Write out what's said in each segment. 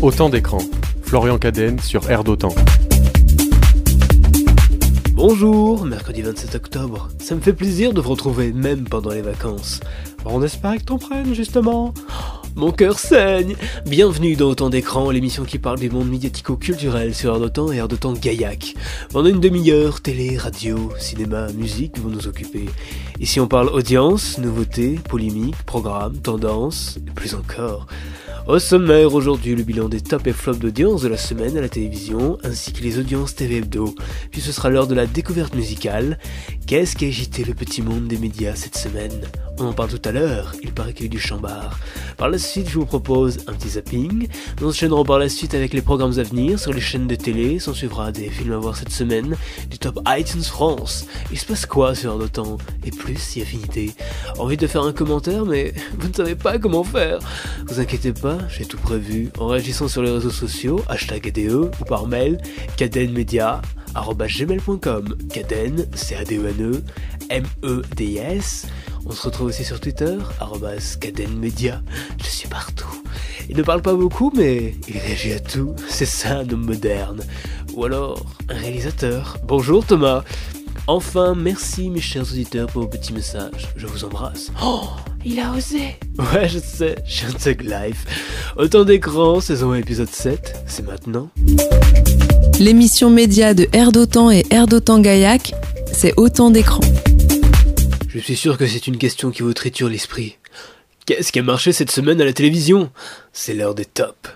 Autant d'écran. Florian Cadenne sur Air d'Autant. Bonjour, mercredi 27 octobre. Ça me fait plaisir de vous retrouver, même pendant les vacances. On espère que t'en prennes, justement. Mon cœur saigne Bienvenue dans Autant d'écran, l'émission qui parle des mondes médiatico-culturels sur Air d'Autant et Air d'Autant Gaillac. Pendant une demi-heure, télé, radio, cinéma, musique vont nous occuper. Ici on parle audience, nouveautés, polémiques, programmes, tendances, et plus encore. Au sommaire aujourd'hui, le bilan des top et flops d'audience de la semaine à la télévision, ainsi que les audiences TV Hebdo. Puis ce sera l'heure de la découverte musicale. Qu'est-ce qui a agité le petit monde des médias cette semaine? On en parle tout à l'heure, il paraît qu'il y a eu du chambard. Par la suite, je vous propose un petit zapping. Nous enchaînerons par la suite avec les programmes à venir sur les chaînes de télé. S'en suivra des films à voir cette semaine, du top iTunes France. Il se passe quoi sur un temps Et plus si affinité? Envie de faire un commentaire, mais vous ne savez pas comment faire. Vous inquiétez pas, j'ai tout prévu en réagissant sur les réseaux sociaux, hashtag ADE ou par mail, cadenmedia.gmail.com Caden, c a d e n e m e d i s On se retrouve aussi sur Twitter, cadenmedia. Je suis partout. Il ne parle pas beaucoup, mais il réagit à tout. C'est ça un homme moderne. Ou alors, un réalisateur. Bonjour Thomas. Enfin, merci mes chers auditeurs pour vos petits messages. Je vous embrasse. Oh, il a osé. Ouais, je sais, Tug Life. Autant d'écran, saison 1, épisode 7, c'est maintenant. L'émission média de Air d'Autant et Air d'Autant Gaillac, c'est autant d'écran. Je suis sûr que c'est une question qui vous triture l'esprit. Qu'est-ce qui a marché cette semaine à la télévision? C'est l'heure des tops.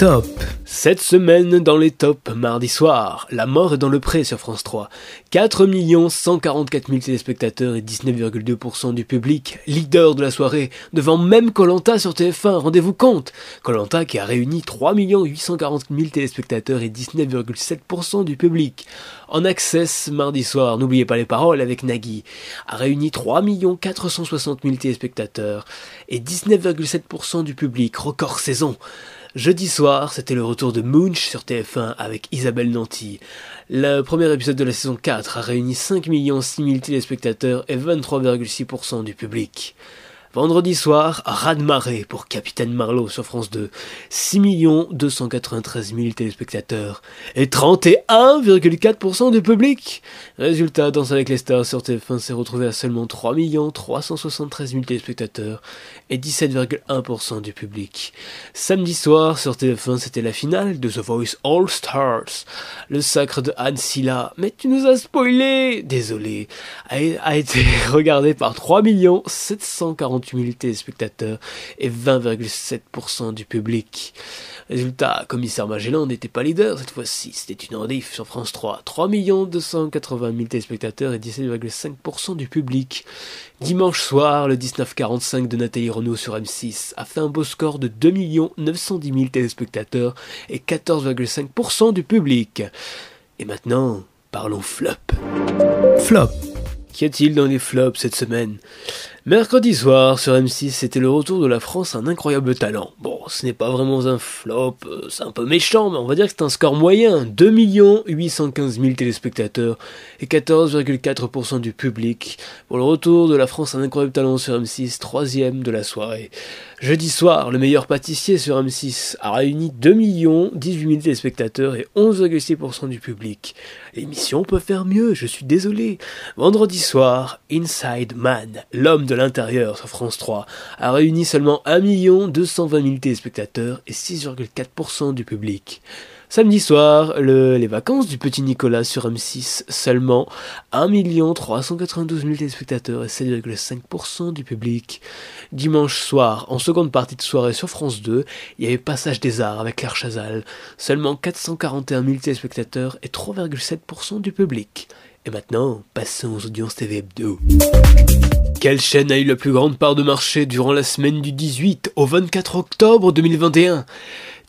Top Cette semaine dans les tops, mardi soir, La mort est dans le pré sur France 3. 4 144 000 téléspectateurs et 19,2% du public, leader de la soirée, devant même Colanta sur TF1, rendez-vous compte Colanta qui a réuni 3 840 000 téléspectateurs et 19,7% du public. En access mardi soir, n'oubliez pas les paroles avec Nagui, a réuni 3 460 000 téléspectateurs et 19,7% du public, record saison. Jeudi soir, c'était le retour de Munch sur TF1 avec Isabelle Nanty. Le premier épisode de la saison 4 a réuni 5 6 000 téléspectateurs et 23,6% du public. Vendredi soir, Radmaré pour Capitaine Marlowe sur France 2. 6 293 000 téléspectateurs et 31,4% du public. Résultat, Danse avec les stars sur TF1 s'est retrouvé à seulement 3 373 000 téléspectateurs et 17,1% du public. Samedi soir sur TF1, c'était la finale de The Voice All Stars. Le sacre de Anne Silla, mais tu nous as spoilé Désolé, a, été regardé par 3 740 000 téléspectateurs et 20,7% du public. Résultat, Commissaire Magellan n'était pas leader cette fois-ci, c'était une rediff sur France 3. 3 280 000 téléspectateurs et 17,5% du public. Dimanche soir, le 1945 de Nathalie Renault sur M6 a fait un beau score de 2 910 000 téléspectateurs et 14,5% du public. Et maintenant, parlons flop. Flop. Qu'y a-t-il dans les flops cette semaine Mercredi soir, sur M6, c'était le retour de la France à un incroyable talent. Bon, ce n'est pas vraiment un flop, euh, c'est un peu méchant, mais on va dire que c'est un score moyen. 2 815 000 téléspectateurs et 14,4% du public pour le retour de la France à un incroyable talent sur M6, troisième de la soirée. Jeudi soir, le meilleur pâtissier sur M6 a réuni 2 18 000 téléspectateurs et 11,6% du public. L'émission peut faire mieux, je suis désolé. Vendredi soir, Inside Man, l'homme de l'intérieur sur France 3, a réuni seulement 1 220 000 téléspectateurs et 6,4% du public. Samedi soir, les vacances du petit Nicolas sur M6, seulement 1 392 000 téléspectateurs et 7,5% du public. Dimanche soir, en seconde partie de soirée sur France 2, il y avait Passage des Arts avec Claire Chazal, seulement 441 000 téléspectateurs et 3,7% du public. Et maintenant, passons aux audiences TV Hebdo. Quelle chaîne a eu la plus grande part de marché durant la semaine du 18 au 24 octobre 2021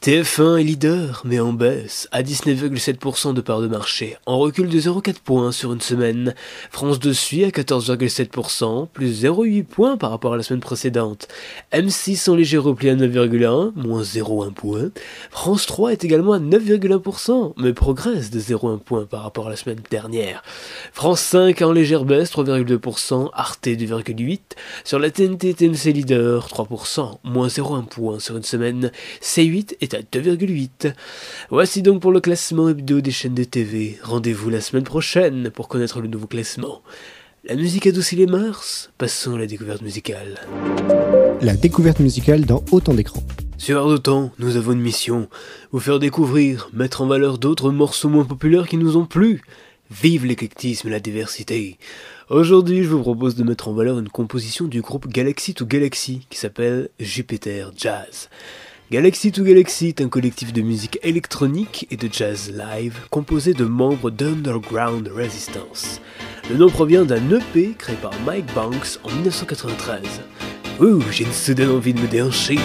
TF1 est leader, mais en baisse, à 19,7% de part de marché, en recul de 0,4 points sur une semaine. France 2 suit à 14,7%, plus 0,8 points par rapport à la semaine précédente. M6 en léger repli à 9,1, moins 0,1 point. France 3 est également à 9,1%, mais progresse de 0,1 point par rapport à la semaine dernière. France 5 en légère baisse, 3,2%, Arte 2,8%. Sur la TNT, TMC leader, 3%, moins 0,1 point sur une semaine. C8 est est à 2,8. Voici donc pour le classement hebdo des chaînes de TV. Rendez-vous la semaine prochaine pour connaître le nouveau classement. La musique adoucit les mœurs, passons à la découverte musicale. La découverte musicale dans autant d'écrans. Sur Air d'Autant, nous avons une mission, vous faire découvrir, mettre en valeur d'autres morceaux moins populaires qui nous ont plu. Vive l'éclectisme et la diversité. Aujourd'hui, je vous propose de mettre en valeur une composition du groupe Galaxy to Galaxy qui s'appelle Jupiter Jazz. Galaxy to Galaxy est un collectif de musique électronique et de jazz live composé de membres d'Underground Resistance. Le nom provient d'un EP créé par Mike Banks en 1993. Ouh, j'ai une soudaine envie de me déhancher.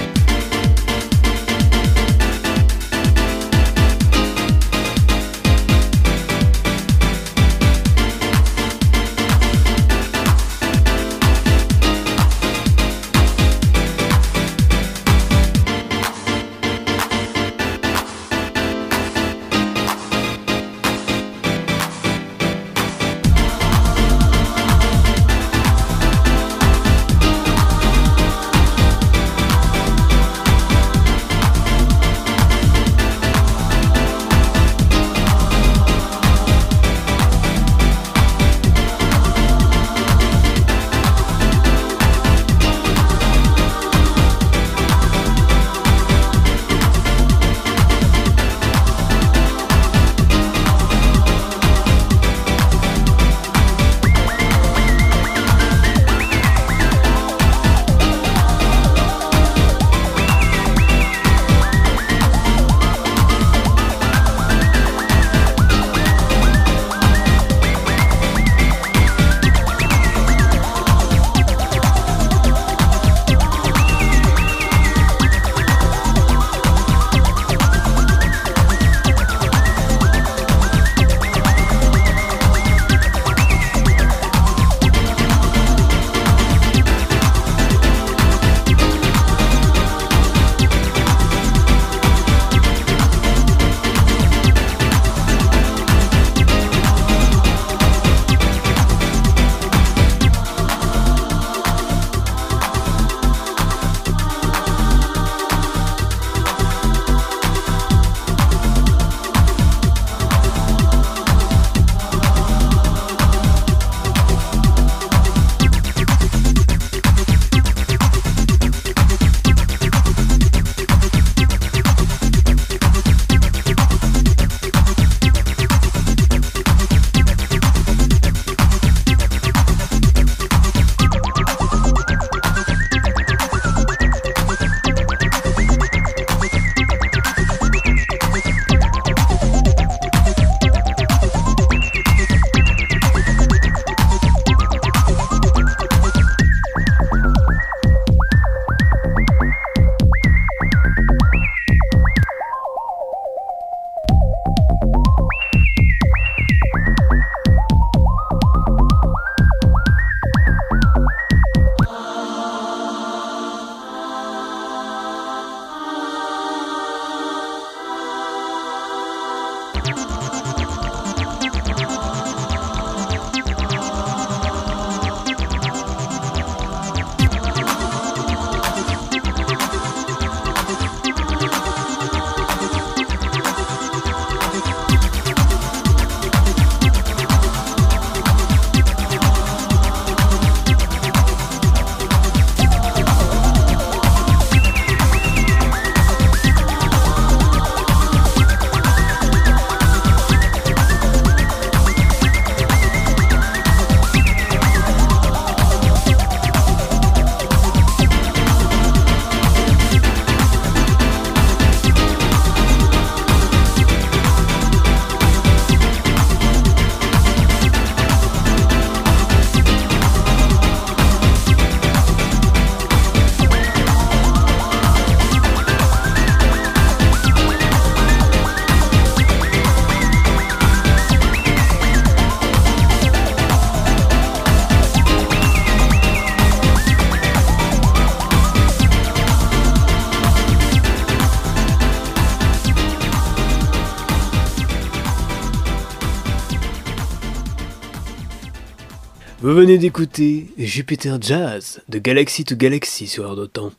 Venez d'écouter Jupiter Jazz de Galaxy to Galaxy sur Air.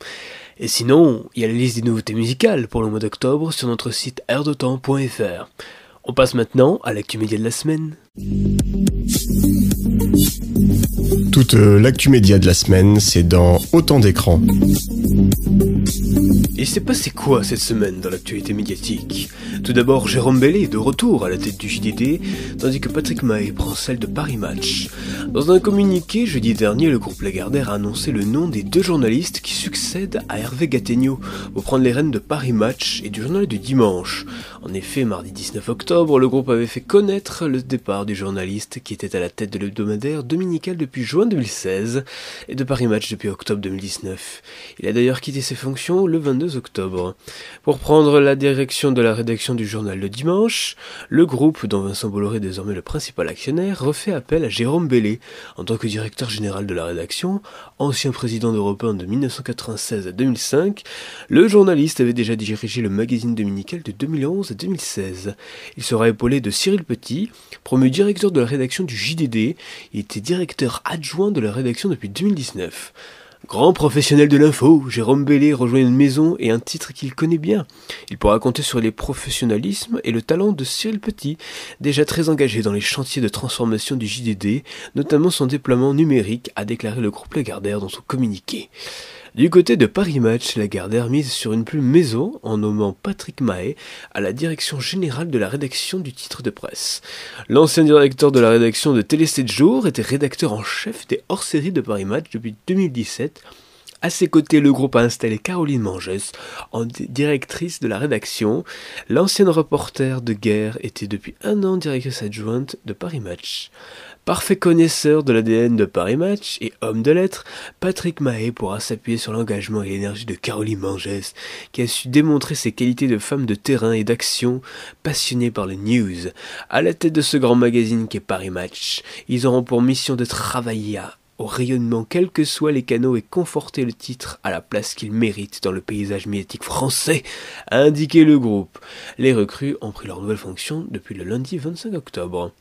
Et sinon, il y a la liste des nouveautés musicales pour le mois d'octobre sur notre site airdetemps.fr. On passe maintenant à l'actu média de la semaine. Toute euh, l'actu média de la semaine, c'est dans Autant d'écrans. Et c'est passé quoi cette semaine dans l'actualité médiatique? Tout d'abord, Jérôme Bellet est de retour à la tête du JDD, tandis que Patrick Mahé prend celle de Paris Match. Dans un communiqué, jeudi dernier, le groupe Lagardère a annoncé le nom des deux journalistes qui succèdent à Hervé Gattegno pour prendre les rênes de Paris Match et du journal du dimanche. En effet, mardi 19 octobre, le groupe avait fait connaître le départ du journaliste qui était à la tête de l'hebdomadaire dominical depuis juin 2016 et de Paris Match depuis octobre 2019. Il a d'ailleurs quitté ses fonctions le 22 octobre. Pour prendre la direction de la rédaction du journal le dimanche, le groupe, dont Vincent Bolloré est désormais le principal actionnaire, refait appel à Jérôme Bellet en tant que directeur général de la rédaction, ancien président d'Europe 1 de 1996 à 2005. Le journaliste avait déjà dirigé le magazine dominical de 2011 à 2016. Il sera épaulé de Cyril Petit, promu directeur de la rédaction du JDD. Il était directeur adjoint de la rédaction depuis 2019. Grand professionnel de l'info, Jérôme Bellet rejoint une maison et un titre qu'il connaît bien. Il pourra compter sur les professionnalismes et le talent de Cyril Petit, déjà très engagé dans les chantiers de transformation du JDD, notamment son déploiement numérique, a déclaré le groupe Lagardère dans son communiqué. Du côté de Paris Match, Lagardère mise sur une plume maison en nommant Patrick Mahé à la direction générale de la rédaction du titre de presse. L'ancien directeur de la rédaction de Télé 7 jours était rédacteur en chef des hors-séries de Paris Match depuis 2017. À ses côtés, le groupe a installé Caroline Mangès en directrice de la rédaction. L'ancienne reporter de guerre était depuis un an directrice adjointe de Paris Match. Parfait connaisseur de l'ADN de Paris Match et homme de lettres, Patrick Mahé pourra s'appuyer sur l'engagement et l'énergie de Caroline Mangès, qui a su démontrer ses qualités de femme de terrain et d'action, passionnée par les news. À la tête de ce grand magazine qu'est Paris Match, ils auront pour mission de travailler au rayonnement quels que soient les canaux et conforter le titre à la place qu'il mérite dans le paysage médiatique français, a indiqué le groupe. Les recrues ont pris leur nouvelle fonction depuis le lundi 25 octobre.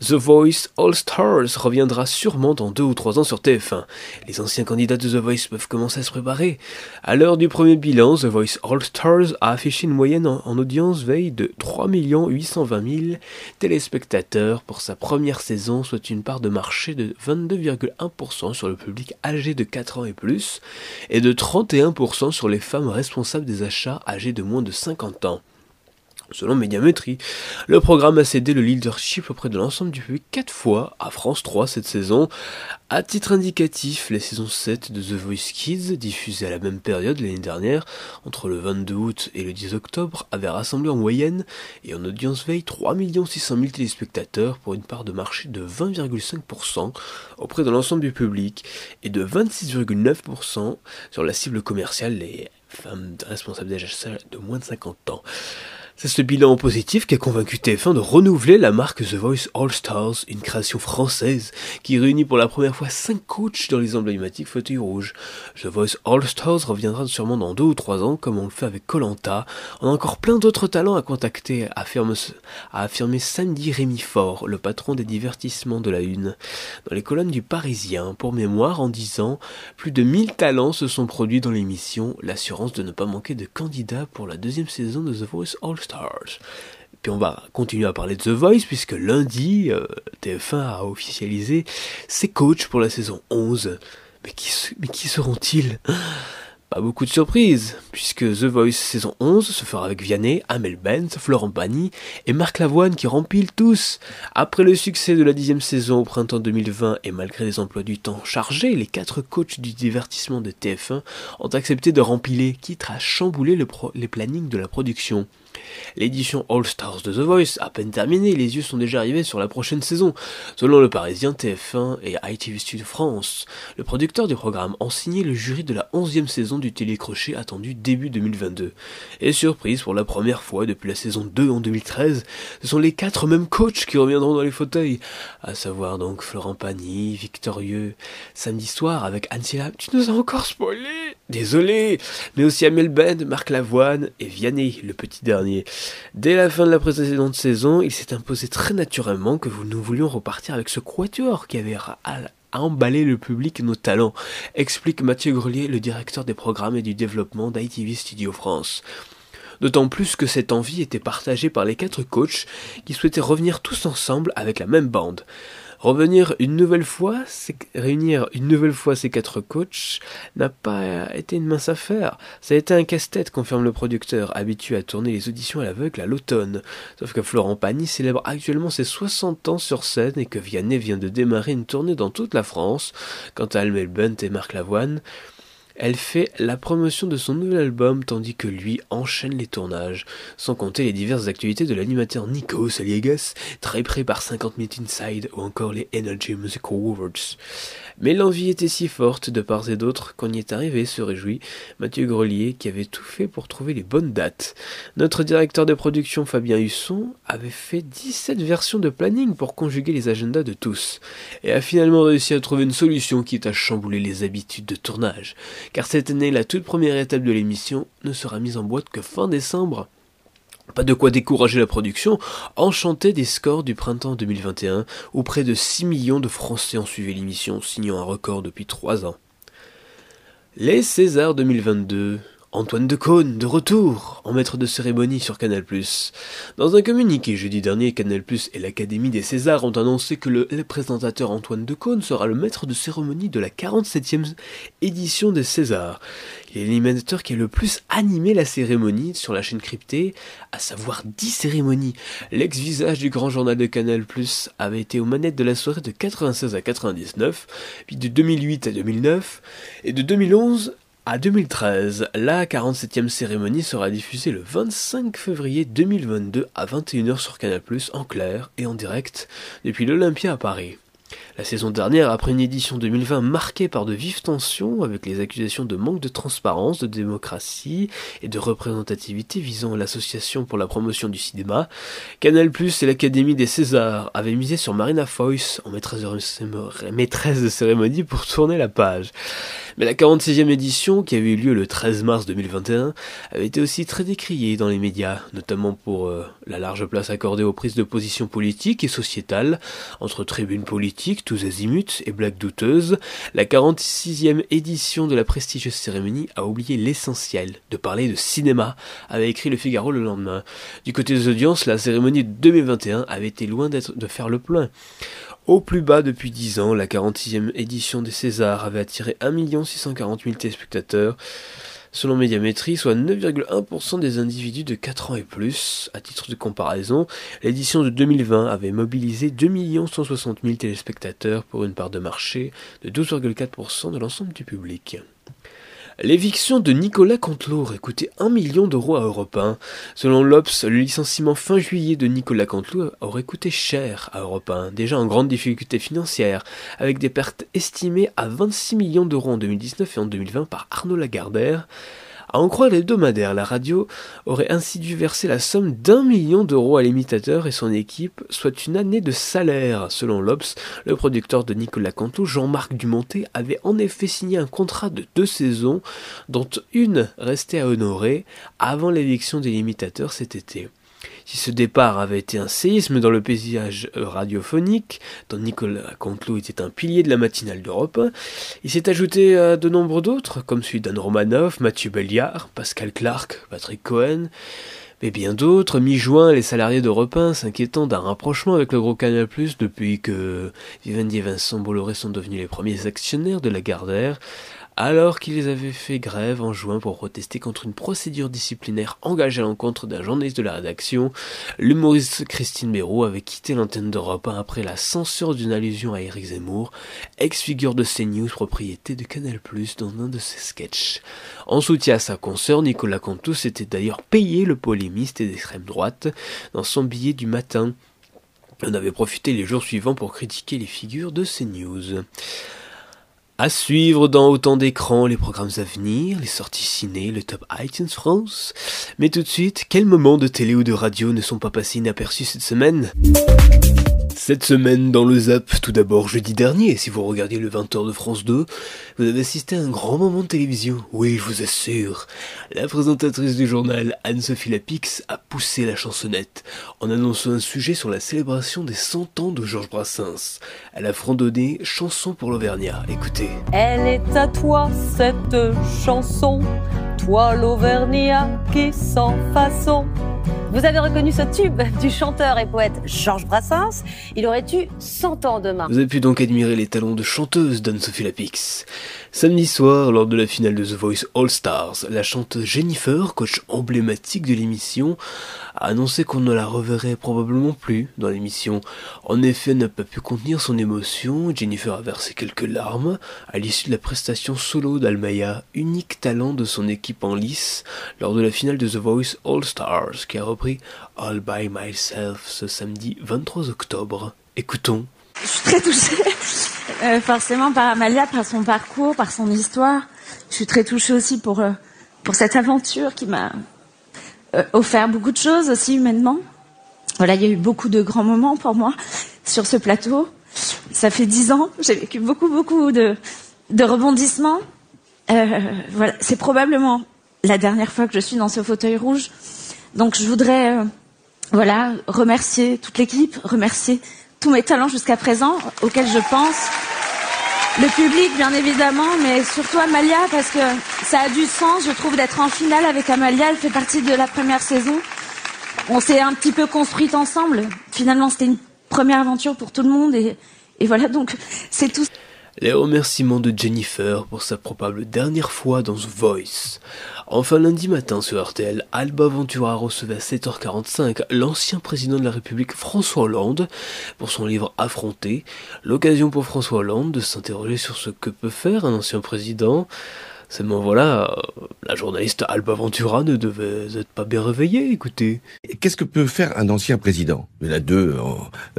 The Voice All Stars reviendra sûrement dans deux ou trois ans sur TF1. Les anciens candidats de The Voice peuvent commencer à se préparer. À l'heure du premier bilan, The Voice All Stars a affiché une moyenne en, audience veille de 3 820 000 téléspectateurs pour sa première saison, soit une part de marché de 22,1% sur le public âgé de 4 ans et plus, et de 31% sur les femmes responsables des achats âgées de moins de 50 ans. Selon Médiamétrie, le programme a cédé le leadership auprès de l'ensemble du public 4 fois à France 3 cette saison. À titre indicatif, les saisons 7 de The Voice Kids, diffusées à la même période l'année dernière, entre le 22 août et le 10 octobre, avaient rassemblé en moyenne et en audience veille 3 600 000 téléspectateurs pour une part de marché de 20,5% auprès de l'ensemble du public et de 26,9% sur la cible commerciale, les femmes responsables d'âge de moins de 50 ans. C'est ce bilan positif qui a convaincu TF1 de renouveler la marque The Voice All Stars, une création française qui réunit pour la première fois 5 coachs dans les emblématiques fauteuils rouges. The Voice All Stars reviendra sûrement dans 2 ou 3 ans comme on le fait avec Colanta. On a encore plein d'autres talents à contacter, a affirmé samedi Rémi Fort, le patron des divertissements de la Une, dans les colonnes du Parisien, pour mémoire en disant plus de 1000 talents se sont produits dans l'émission, l'assurance de ne pas manquer de candidats pour la deuxième saison de The Voice All Stars. Puis on va continuer à parler de The Voice puisque lundi, euh, TF1 a officialisé ses coachs pour la saison 11. Mais qui, seront-ils? Pas beaucoup de surprises, puisque The Voice saison 11 se fera avec Vianney, Amel Benz, Florent Pagny et Marc Lavoine qui rempilent tous. Après le succès de la dixième saison au printemps 2020 et malgré les emplois du temps chargés, les quatre coachs du divertissement de TF1 ont accepté de remplir, quitte à chambouler les plannings de la production. L'édition All Stars de The Voice, à peine terminée, les yeux sont déjà arrivés sur la prochaine saison. Selon le Parisien TF1 et ITV Studio France, le producteur du programme ont signé le jury de la 11e saison du télécrochet attendu début 2022. Et surprise, pour la première fois depuis la saison 2 en 2013, ce sont les quatre mêmes coachs qui reviendront dans les fauteuils, à savoir donc Florent Pagny, Victorieux, samedi soir avec Anne Tu nous as encore spoilé Désolé Mais aussi Amel Ben, Marc Lavoine et Vianney, le petit dernier. Dès la fin de la précédente saison, il s'est imposé très naturellement que nous voulions repartir avec ce quatuor qui avait à emballer le public et nos talents, explique Mathieu Grelier, le directeur des programmes et du développement d'ITV Studio France. D'autant plus que cette envie était partagée par les quatre coachs qui souhaitaient revenir tous ensemble avec la même bande. Revenir une nouvelle fois, réunir une nouvelle fois ces quatre coachs n'a pas été une mince affaire. Ça a été un casse-tête, confirme le producteur, habitué à tourner les auditions à l'aveugle à l'automne. Sauf que Florent Pagny célèbre actuellement ses 60 ans sur scène et que Vianney vient de démarrer une tournée dans toute la France. Quant à Almel Bunt et Marc Lavoine, elle fait la promotion de son nouvel album tandis que lui enchaîne les tournages, sans compter les diverses activités de l'animateur Nico Saliegas, très près par 50 Minutes Inside ou encore les Energy Musical Awards. Mais l'envie était si forte de part et d'autre qu'on y est arrivé, se réjouit Mathieu Grelier qui avait tout fait pour trouver les bonnes dates. Notre directeur de production Fabien Husson avait fait 17 versions de planning pour conjuguer les agendas de tous, et a finalement réussi à trouver une solution qui à chambouler les habitudes de tournage car cette année, la toute première étape de l'émission ne sera mise en boîte que fin décembre. Pas de quoi décourager la production, enchanté des scores du printemps 2021, où près de 6 millions de Français ont suivi l'émission, signant un record depuis 3 ans. Les Césars 2022 Antoine Decaune, de retour, en maître de cérémonie sur Canal+. Dans un communiqué jeudi dernier, Canal+, et l'Académie des Césars ont annoncé que le, présentateur Antoine Decaune sera le maître de cérémonie de la 47e édition des Césars. L'animateur qui a le plus animé la cérémonie sur la chaîne cryptée, à savoir 10 cérémonies. L'ex-visage du grand journal de Canal+, avait été aux manettes de la soirée de 96 à 99, puis de 2008 à 2009, et de 2011 à 2013, la 47e cérémonie sera diffusée le 25 février 2022 à 21h sur Canal+, en clair et en direct, depuis l'Olympia à Paris. La saison dernière, après une édition 2020 marquée par de vives tensions, avec les accusations de manque de transparence, de démocratie et de représentativité visant l'association pour la promotion du cinéma, Canal Plus et l'Académie des Césars avaient misé sur Marina Foyce en maîtresse de cérémonie pour tourner la page. Mais la 46e édition, qui avait eu lieu le 13 mars 2021, avait été aussi très décriée dans les médias, notamment pour euh, la large place accordée aux prises de position politiques et sociétales, entre tribunes politiques, tous azimuts et blagues douteuses, la 46e édition de la prestigieuse cérémonie a oublié l'essentiel, de parler de cinéma, avait écrit le Figaro le lendemain. Du côté des audiences, la cérémonie de 2021 avait été loin d'être de faire le plein. Au plus bas depuis 10 ans, la 46e édition des Césars avait attiré 1 640 000 téléspectateurs, selon Médiamétrie, soit 9,1% des individus de 4 ans et plus. À titre de comparaison, l'édition de 2020 avait mobilisé 2 160 000 téléspectateurs pour une part de marché de 12,4% de l'ensemble du public. L'éviction de Nicolas Cantelou aurait coûté 1 million d'euros à Europe 1. Selon l'Obs, le licenciement fin juillet de Nicolas Cantelou aurait coûté cher à Europe 1, déjà en grande difficulté financière, avec des pertes estimées à 26 millions d'euros en 2019 et en 2020 par Arnaud Lagardère. À en croire l'hebdomadaire, la radio aurait ainsi dû verser la somme d'un million d'euros à l'imitateur et son équipe, soit une année de salaire. Selon l'Obs, le producteur de Nicolas Canto, Jean-Marc Dumonté, avait en effet signé un contrat de deux saisons, dont une restait à honorer avant l'éviction de l'imitateur cet été. Si ce départ avait été un séisme dans le paysage radiophonique, dont Nicolas Canteloup était un pilier de la matinale d'Europe, il s'est ajouté à de nombreux d'autres, comme celui d'Anne Romanoff, Mathieu Belliard, Pascal Clark, Patrick Cohen, mais bien d'autres. Mi-juin, les salariés d'Europe 1 s'inquiétant d'un rapprochement avec le gros Canal+, depuis que Vivendi et Vincent Bolloré sont devenus les premiers actionnaires de la Gardère, alors qu'ils avaient fait grève en juin pour protester contre une procédure disciplinaire engagée à l'encontre d'un journaliste de la rédaction, l'humoriste Christine Béraud avait quitté l'antenne d'Europe 1 après la censure d'une allusion à Eric Zemmour, ex-figure de CNews, propriété de Canal+, dans un de ses sketchs. En soutien à sa consoeur, Nicolas Cantou s'était d'ailleurs payé le polémiste et d'extrême droite dans son billet du matin. On avait profité les jours suivants pour critiquer les figures de CNews. À suivre dans autant d'écrans les programmes à venir, les sorties ciné, le top iTunes France. Mais tout de suite, quels moments de télé ou de radio ne sont pas passés inaperçus cette semaine? Cette semaine dans le Zap, tout d'abord jeudi dernier, si vous regardiez le 20h de France 2, vous avez assisté à un grand moment de télévision. Oui, je vous assure. La présentatrice du journal, Anne-Sophie Lapix, a poussé la chansonnette en annonçant un sujet sur la célébration des 100 ans de Georges Brassens. Elle a fredonné Chanson pour l'Auvergnat. Écoutez. Elle est à toi cette chanson, toi l'Auvergnat qui sans façon. Vous avez reconnu ce tube du chanteur et poète Georges Brassens Il aurait eu 100 ans demain. Vous avez pu donc admirer les talents de chanteuse d'Anne-Sophie Lapix. Samedi soir, lors de la finale de The Voice All Stars, la chanteuse Jennifer, coach emblématique de l'émission, a annoncé qu'on ne la reverrait probablement plus dans l'émission. En effet, n'a pas pu contenir son émotion. Jennifer a versé quelques larmes à l'issue de la prestation solo d'Almaya, unique talent de son équipe en lice, lors de la finale de The Voice All Stars, qui a repris All by Myself ce samedi 23 octobre. Écoutons. Je suis très touchée, euh, forcément par Amalia, par son parcours, par son histoire. Je suis très touchée aussi pour, euh, pour cette aventure qui m'a offert beaucoup de choses aussi humainement. Voilà, il y a eu beaucoup de grands moments pour moi sur ce plateau. Ça fait dix ans, j'ai vécu beaucoup, beaucoup de, de rebondissements. Euh, voilà, c'est probablement la dernière fois que je suis dans ce fauteuil rouge. Donc je voudrais, euh, voilà, remercier toute l'équipe, remercier tous mes talents jusqu'à présent auxquels je pense. Le public, bien évidemment, mais surtout Amalia, parce que ça a du sens, je trouve, d'être en finale avec Amalia. Elle fait partie de la première saison. On s'est un petit peu construite ensemble. Finalement, c'était une première aventure pour tout le monde. Et, et voilà, donc, c'est tout. Les remerciements de Jennifer pour sa probable dernière fois dans The Voice. Enfin lundi matin sur RTL, Alba Ventura recevait à 7h45 l'ancien président de la République François Hollande pour son livre Affronté, l'occasion pour François Hollande de s'interroger sur ce que peut faire un ancien président. Seulement voilà, la journaliste Alba Ventura ne devait être pas bien réveillée, écoutez. Qu'est-ce que peut faire un ancien président? Il y en a deux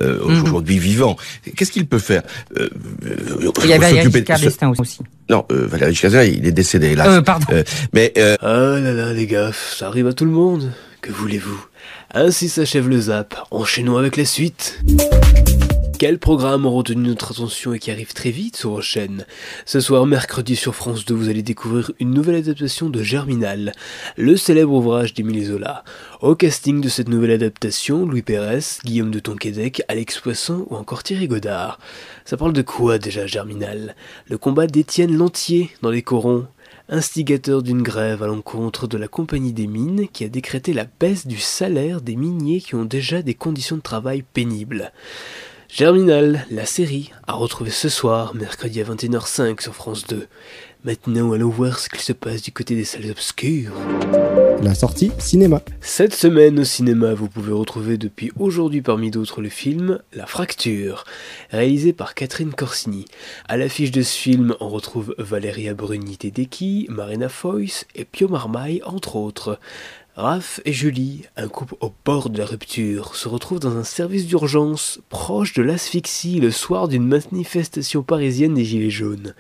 euh, aujourd'hui vivants. Qu'est-ce qu'il peut faire? Euh, euh, Il y avait de- Giscard d'Estaing aussi. Non, euh, Valéry Giscard d'Estaing, il est décédé, hélas. Euh, pardon. Euh, mais euh, Ah là là les gars, ça arrive à tout le monde. Que voulez-vous? Ainsi s'achève le zap. Enchaînons avec la suite. Quel programme a retenu notre attention et qui arrive très vite sur vos chaînes? Ce soir, mercredi sur France 2, vous allez découvrir une nouvelle adaptation de Germinal, le célèbre ouvrage d'Émile Zola. Au casting de cette nouvelle adaptation, Louis Pérez, Guillaume de Tonquédec, Alex Poisson ou encore Thierry Godard. Ça parle de quoi déjà Germinal? Le combat d'Étienne Lantier dans les corons instigateur d'une grève à l'encontre de la compagnie des mines qui a décrété la baisse du salaire des miniers qui ont déjà des conditions de travail pénibles. Germinal, la série, à retrouver ce soir, mercredi à 21h05 sur France 2. Maintenant, allons voir ce qu'il se passe du côté des salles obscures. La sortie cinéma. Cette semaine au cinéma, vous pouvez retrouver depuis aujourd'hui parmi d'autres le film La Fracture, réalisé par Catherine Corsini. À l'affiche de ce film, on retrouve Valeria Bruni Tedeki, Marina Foïs et Pio Marmaille entre autres. Raph et Julie, un couple au bord de la rupture, se retrouvent dans un service d'urgence proche de l'asphyxie le soir d'une manifestation parisienne des Gilets jaunes.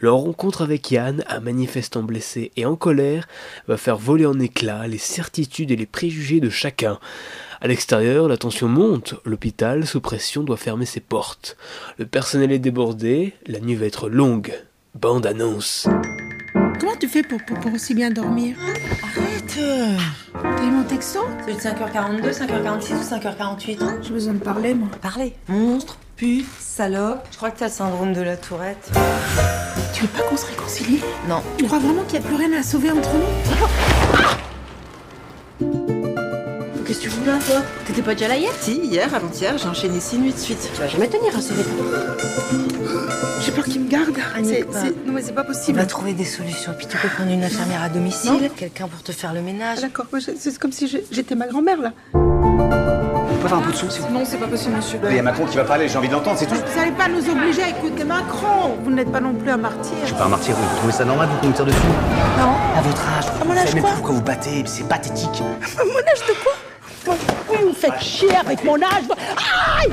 Leur rencontre avec Yann, un manifestant blessé et en colère, va faire voler en éclats les certitudes et les préjugés de chacun. À l'extérieur, la tension monte, l'hôpital, sous pression, doit fermer ses portes. Le personnel est débordé, la nuit va être longue. Bande annonce. Comment tu fais pour, aussi bien dormir? T'as eu mon texto Celui de 5h42, 5h46 ou 5h48 J'ai besoin de parler, moi. Parlez. Monstre, pute, salope. Je crois que t'as le syndrome de la tourette. Tu veux pas qu'on se réconcilie? Non. Tu crois vraiment qu'il n'y a plus rien à sauver entre nous? Toi T'étais pas déjà là hier Si, hier, avant-hier, j'ai enchaîné 6 nuits de suite. Tu vas jamais tenir à ce rythme. J'ai peur qu'il me garde. Panique C'est- pas. c'est- Non, mais c'est pas On possible. va trouver des solutions. Puis tu peux prendre une infirmière à domicile, quelqu'un pour te faire le ménage. Ah, D'accord, c'est comme si j'étais ma grand-mère, là. Vous pouvez faire un peu de son, vous Non, c'est pas possible, monsieur. Il y a Macron qui va parler, j'ai envie de l'entendre, c'est tout. Vous n'allez pas nous obliger à écouter Macron. Vous n'êtes pas non plus un martyr. Je suis pas un martyr, vous trouvez ça normal, vous qu'on me tire dessus Non. À votre âge, À mon vous âge savez même quoi pourquoi vous battez, c'est pathétique. À mon âge de quoi Vous me faites chier avec mon âge. Aïe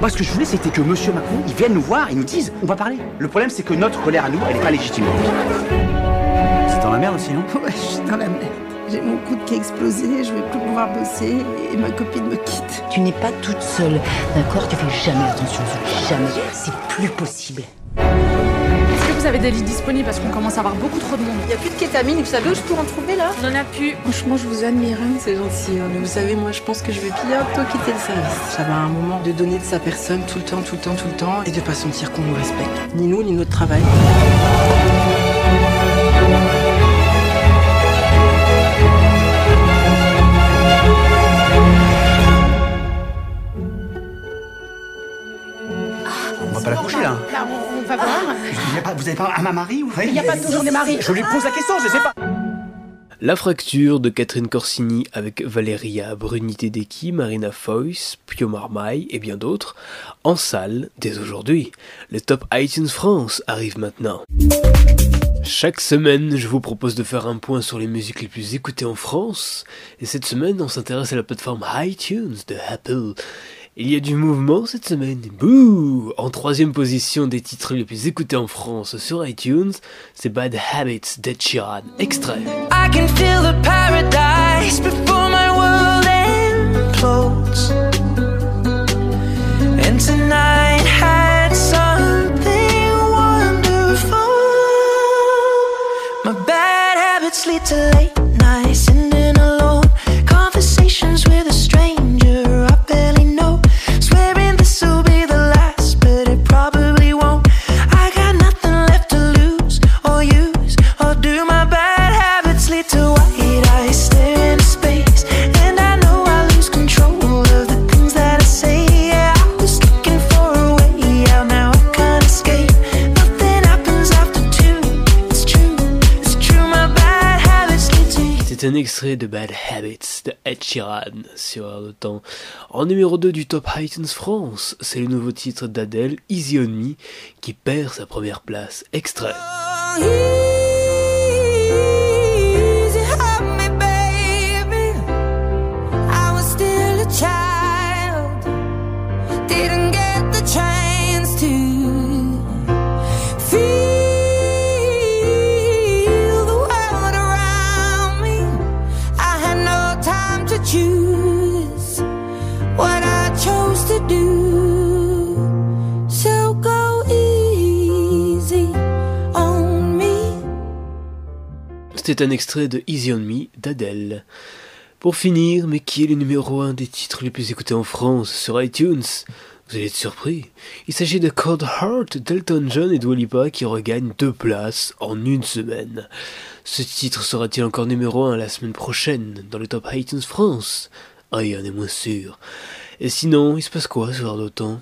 Moi, ce que je voulais, c'était que monsieur Macron, il vienne nous voir et nous dise, on va parler. Le problème, c'est que notre colère à nous, elle est pas légitime. C'est dans la merde aussi, non? Ouais, je suis dans la merde. J'ai mon coude qui a explosé, je vais plus pouvoir bosser et ma copine me quitte. Tu n'es pas toute seule, d'accord Tu fais jamais attention, jamais. C'est plus possible. Vous avez des lits disponibles parce qu'on commence à avoir beaucoup trop de monde Il n'y a plus de kétamine, vous savez où je peux en trouver là? On en a plus. Franchement, je vous admire. hein. C'est gentil, hein, mais vous savez, moi je pense que je vais bientôt quitter le service. J'avais un moment de donner de sa personne tout le temps, tout le temps, tout le temps, et de pas sentir qu'on nous respecte. Ni nous, ni notre travail. On va pas la coucher va voir. Vous avez pas un mari vous Il n'y a pas toujours des maris. Je lui pose la question, je sais pas. La fracture de Catherine Corsini avec Valeria Bruni Tedeschi, Marina Foïs, Pio Marmaille et bien d'autres, en salle dès aujourd'hui. Le top iTunes France arrive maintenant. Chaque semaine, je vous propose de faire un point sur les musiques les plus écoutées en France, et cette semaine, on s'intéresse à la plateforme iTunes de Apple. Il y a du mouvement cette semaine. Bouh En troisième position des titres les plus écoutés en France sur iTunes, c'est Bad Habits d'Ed Sheeran. Extrait. I can feel the paradise C'est un extrait de Bad Habits de Ed Sheeran sur de Temps. En numéro 2 du Top iTunes France, c'est le nouveau titre d'Adèle, Easy on Me, qui perd sa première place. Extrait. C'était un extrait de Easy on Me d'Adèle. Pour finir, mais qui est le numéro 1 des titres les plus écoutés en France sur iTunes? Vous allez être surpris. Il s'agit de Cold Heart d'Elton John et Dua Lipa qui regagnent deux places en une semaine. Ce titre sera-t-il encore numéro 1 la semaine prochaine dans le top iTunes France? Rien n'est moins sûr. Et sinon, il se passe quoi ce Air d'Otan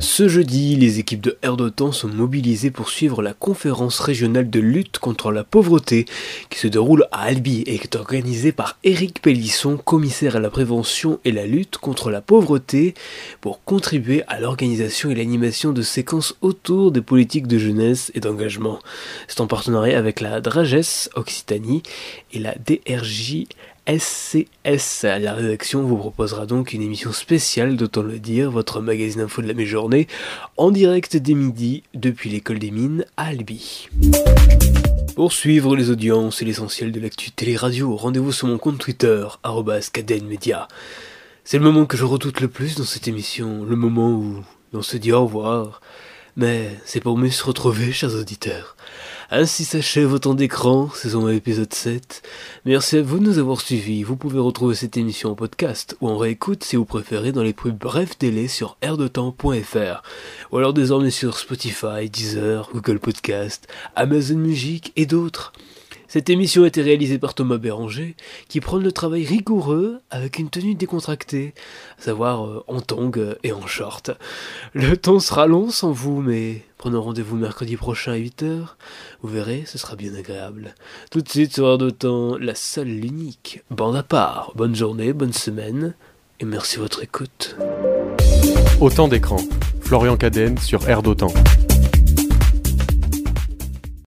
Ce jeudi, les équipes de Air sont mobilisées pour suivre la conférence régionale de lutte contre la pauvreté qui se déroule à Albi et qui est organisée par Éric Pellisson, commissaire à la prévention et la lutte contre la pauvreté, pour contribuer à l'organisation et l'animation de séquences autour des politiques de jeunesse et d'engagement. C'est en partenariat avec la Drages Occitanie et la DRJ SCS. La rédaction vous proposera donc une émission spéciale, d'autant le dire, votre magazine info de la mi-journée, en direct dès midi depuis l'école des mines à Albi. Pour suivre les audiences et l'essentiel de l'actu télé-radio, rendez-vous sur mon compte Twitter, @cadenmedia. C'est le moment que je redoute le plus dans cette émission, le moment où on se dit au revoir. Mais c'est pour mieux se retrouver, chers auditeurs. Ainsi s'achève Autant d'écran, saison 1, épisode 7. Merci à vous de nous avoir suivis. Vous pouvez retrouver cette émission en podcast ou en réécoute si vous préférez dans les plus brefs délais sur airdetemps.fr ou alors désormais sur Spotify, Deezer, Google Podcast, Amazon Music et d'autres. Cette émission a été réalisée par Thomas Béranger, qui prend le travail rigoureux avec une tenue décontractée, à savoir euh, en tongs et en short. Le temps sera long sans vous, mais prenons rendez-vous mercredi prochain à 8h. Vous verrez, ce sera bien agréable. Tout de suite sur Heure de Temps, la seule, l'unique. Bande à part, bonne journée, bonne semaine, et merci de votre écoute. Autant d'écran. Florian Cadenne sur Air d'Otan.